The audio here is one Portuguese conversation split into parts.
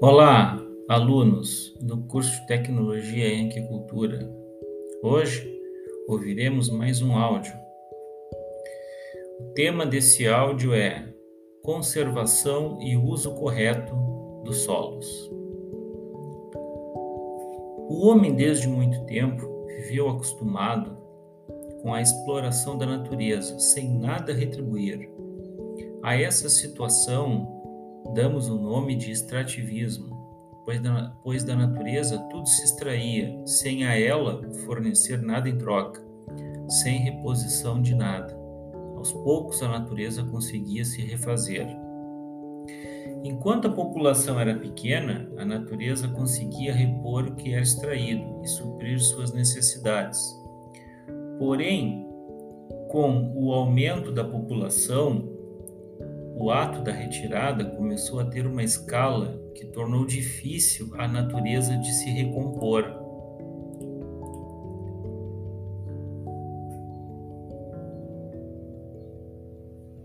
Olá, alunos do curso de Tecnologia em Aquicultura. Hoje ouviremos mais um áudio. O tema desse áudio é Conservação e uso correto dos solos. O homem, desde muito tempo, viveu acostumado com a exploração da natureza, sem nada retribuir. A essa situação damos o nome de extrativismo, pois da, pois da natureza tudo se extraía, sem a ela fornecer nada em troca, sem reposição de nada. Aos poucos a natureza conseguia se refazer. Enquanto a população era pequena, a natureza conseguia repor o que era extraído e suprir suas necessidades. Porém, com o aumento da população, o ato da retirada começou a ter uma escala que tornou difícil a natureza de se recompor.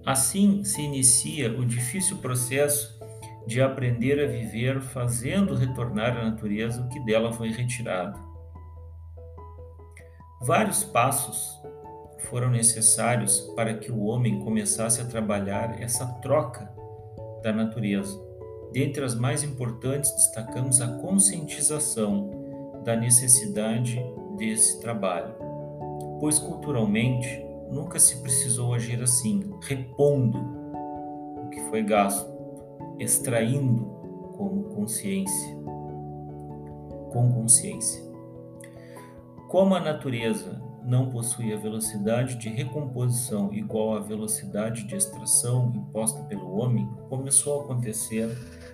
Assim se inicia o difícil processo de aprender a viver fazendo retornar à natureza o que dela foi retirado. Vários passos foram necessários para que o homem começasse a trabalhar essa troca da natureza. Dentre as mais importantes, destacamos a conscientização da necessidade desse trabalho, pois culturalmente nunca se precisou agir assim, repondo o que foi gasto, extraindo como consciência, com consciência. Como a natureza não possui a velocidade de recomposição igual à velocidade de extração imposta pelo homem, começou a acontecer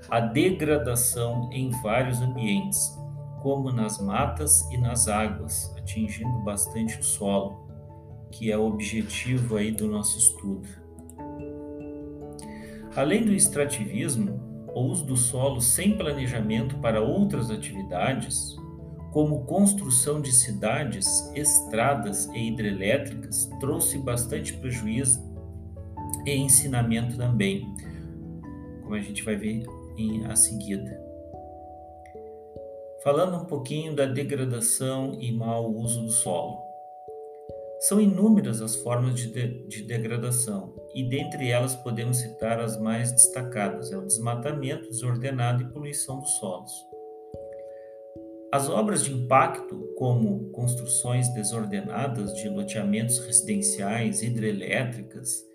a degradação em vários ambientes, como nas matas e nas águas, atingindo bastante o solo, que é o objetivo aí do nosso estudo. Além do extrativismo, o uso do solo sem planejamento para outras atividades, como construção de cidades, estradas e hidrelétricas, trouxe bastante prejuízo e ensinamento também, como a gente vai ver em, a seguida. Falando um pouquinho da degradação e mau uso do solo. São inúmeras as formas de, de, de degradação, e dentre elas podemos citar as mais destacadas: é o desmatamento desordenado e poluição dos solos. As obras de impacto, como construções desordenadas de loteamentos residenciais, hidrelétricas,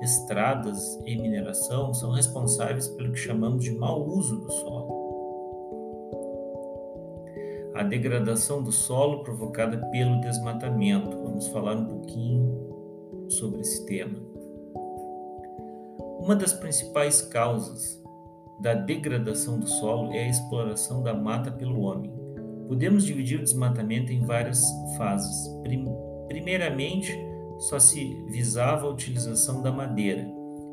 estradas e mineração, são responsáveis pelo que chamamos de mau uso do solo. A degradação do solo provocada pelo desmatamento. Vamos falar um pouquinho sobre esse tema. Uma das principais causas da degradação do solo é a exploração da mata pelo homem. Podemos dividir o desmatamento em várias fases. Primeiramente, só se visava a utilização da madeira.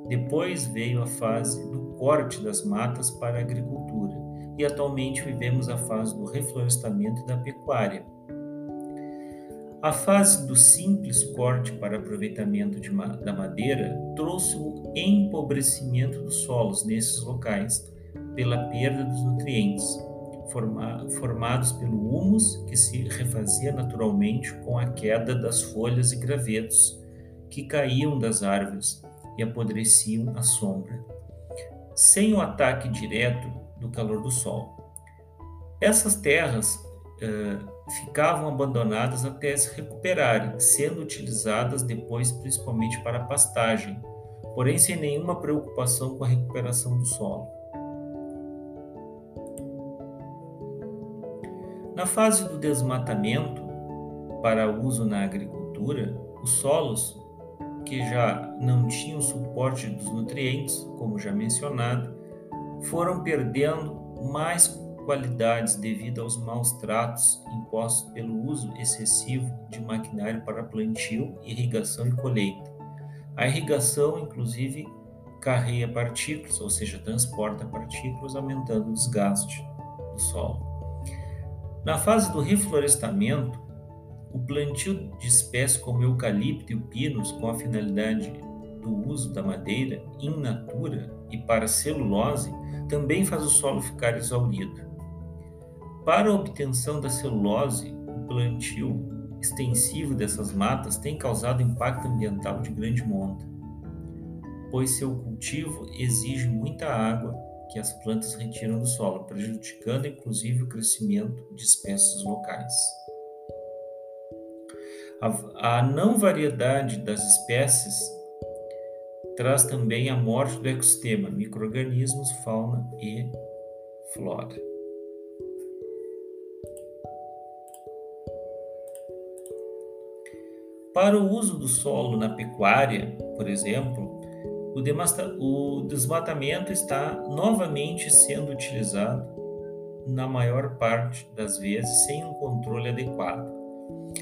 Depois veio a fase do corte das matas para a agricultura. E atualmente vivemos a fase do reflorestamento e da pecuária. A fase do simples corte para aproveitamento ma da madeira trouxe o empobrecimento dos solos nesses locais pela perda dos nutrientes forma, formados pelo humus que se refazia naturalmente com a queda das folhas e gravetos que caíam das árvores e apodreciam à sombra, sem o ataque direto do calor do sol. Essas terras uh, ficavam abandonadas até se recuperarem, sendo utilizadas depois principalmente para pastagem, porém sem nenhuma preocupação com a recuperação do solo. Na fase do desmatamento para uso na agricultura, os solos que já não tinham suporte dos nutrientes, como já mencionado, foram perdendo mais qualidades devido aos maus tratos impostos pelo uso excessivo de maquinário para plantio, irrigação e colheita. A irrigação, inclusive, carrega partículas, ou seja, transporta partículas, aumentando o desgaste do solo. Na fase do reflorestamento, o plantio de espécies como eucalipto e o pinus com a finalidade do uso da madeira in natura e para celulose também faz o solo ficar exaurido. Para a obtenção da celulose, o plantio extensivo dessas matas tem causado impacto ambiental de grande monta, pois seu cultivo exige muita água que as plantas retiram do solo, prejudicando inclusive o crescimento de espécies locais. A, não variedade das espécies traz também a morte do ecossistema, microrganismos, fauna e flora. Para o uso do solo na pecuária, por exemplo, o, desmatamento está novamente sendo utilizado na maior parte das vezes sem um controle adequado.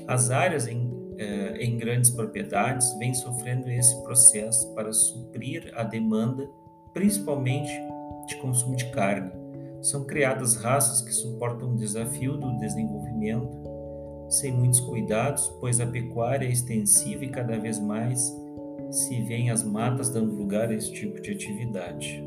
As áreas em, eh, em grandes propriedades vêm sofrendo esse processo para suprir a demanda, principalmente de consumo de carne. São criadas raças que suportam o desafio do desenvolvimento sem muitos cuidados, pois a pecuária é extensiva e cada vez mais se vêem as matas dando lugar a esse tipo de atividade.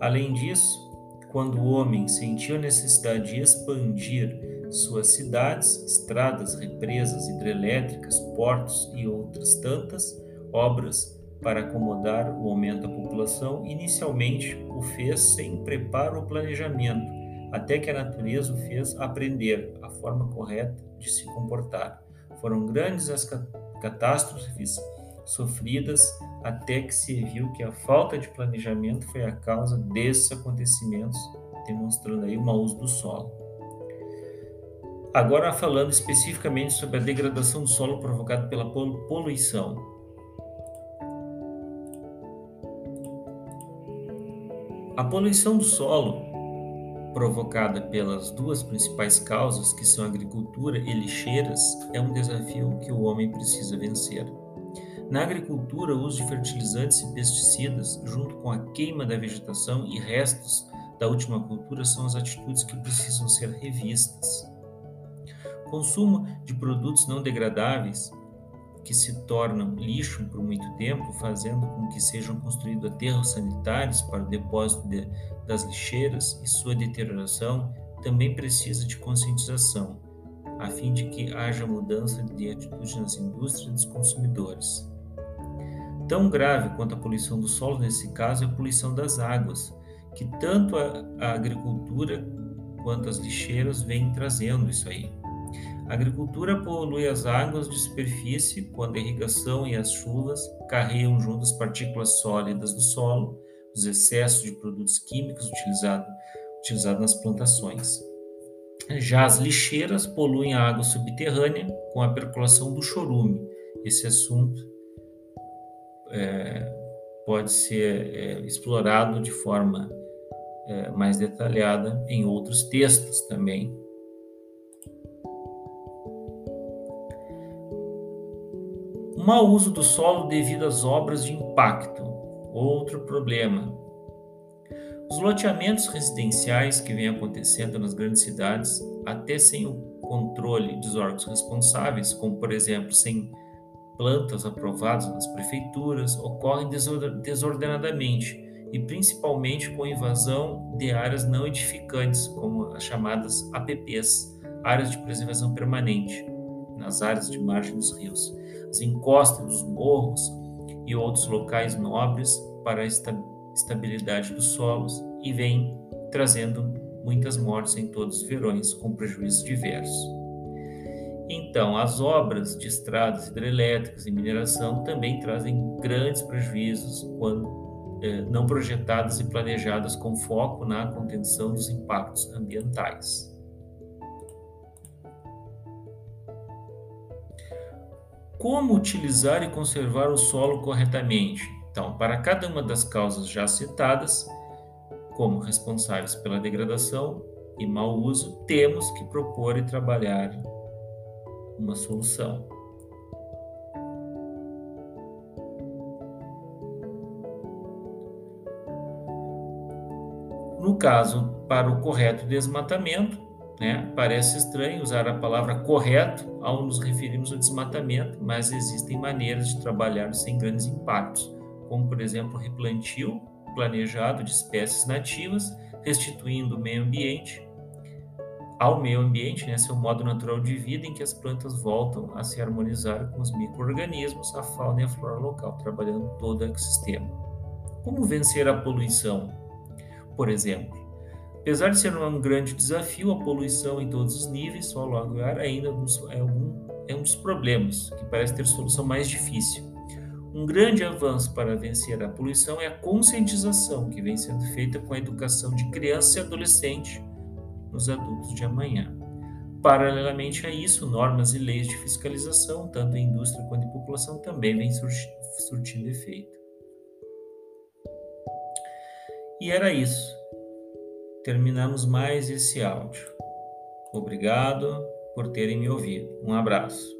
Além disso, quando o homem sentiu a necessidade de expandir suas cidades, estradas, represas hidrelétricas, portos e outras tantas obras para acomodar o aumento da população, inicialmente o fez sem preparo ou planejamento, até que a natureza o fez aprender a forma correta de se comportar. Foram grandes as catástrofes sofridas até que se viu que a falta de planejamento foi a causa desses acontecimentos, demonstrando aí o mau uso do solo. Agora falando especificamente sobre a degradação do solo provocada pela poluição. A poluição do solo provocada pelas duas principais causas, que são agricultura e lixeiras, é um desafio que o homem precisa vencer. Na agricultura, o uso de fertilizantes e pesticidas, junto com a queima da vegetação e restos da última cultura, são as atitudes que precisam ser revistas. Consumo de produtos não degradáveis que se tornam lixo por muito tempo, fazendo com que sejam construídos aterros sanitários para o depósito de, das lixeiras e sua deterioração, também precisa de conscientização, a fim de que haja mudança de atitude nas indústrias e dos consumidores. Tão grave quanto a poluição do solo nesse caso é a poluição das águas, que tanto a, a agricultura quanto as lixeiras vêm trazendo isso aí. A agricultura polui as águas de superfície quando a irrigação e as chuvas carregam junto as partículas sólidas do solo, os excessos de produtos químicos utilizados utilizado nas plantações. Já as lixeiras poluem a água subterrânea com a percolação do chorume. Esse assunto é, pode ser é, explorado de forma é, mais detalhada em outros textos também mau uso do solo devido às obras de impacto. Outro problema. Os loteamentos residenciais que vêm acontecendo nas grandes cidades, até sem o controle dos órgãos responsáveis, como por exemplo sem plantas aprovadas nas prefeituras, ocorrem desordenadamente e principalmente com invasão de áreas não edificantes, como as chamadas APPs, áreas de preservação permanente, nas áreas de margem dos rios as encostas dos morros e outros locais nobres para a estabilidade dos solos e vem trazendo muitas mortes em todos os verões, com prejuízos diversos. Então, as obras de estradas hidrelétricas e mineração também trazem grandes prejuízos quando eh, não projetadas e planejadas com foco na contenção dos impactos ambientais. Como utilizar e conservar o solo corretamente? Então, para cada uma das causas já citadas, como responsáveis pela degradação e mau uso, temos que propor e trabalhar uma solução. No caso, para o correto desmatamento, né? Parece estranho usar a palavra correto ao nos referirmos ao desmatamento, mas existem maneiras de trabalhar sem grandes impactos, como por exemplo replantio planejado de espécies nativas, restituindo o meio ambiente ao meio ambiente, né, seu modo natural de vida, em que as plantas voltam a se harmonizar com os micro-organismos, a fauna e a flora local, trabalhando todo o ecossistema. Como vencer a poluição? Por exemplo, apesar de ser um grande desafio, a poluição em todos os níveis, solo, água e ar, ainda é um, é um dos problemas que parece ter solução mais difícil. Um grande avanço para vencer a poluição é a conscientização que vem sendo feita com a educação de criança e adolescente nos adultos de amanhã. Paralelamente a isso, normas e leis de fiscalização, tanto em indústria quanto em população, também vêm surtindo efeito. E era isso. Terminamos mais esse áudio. Obrigado por terem me ouvido. Um abraço.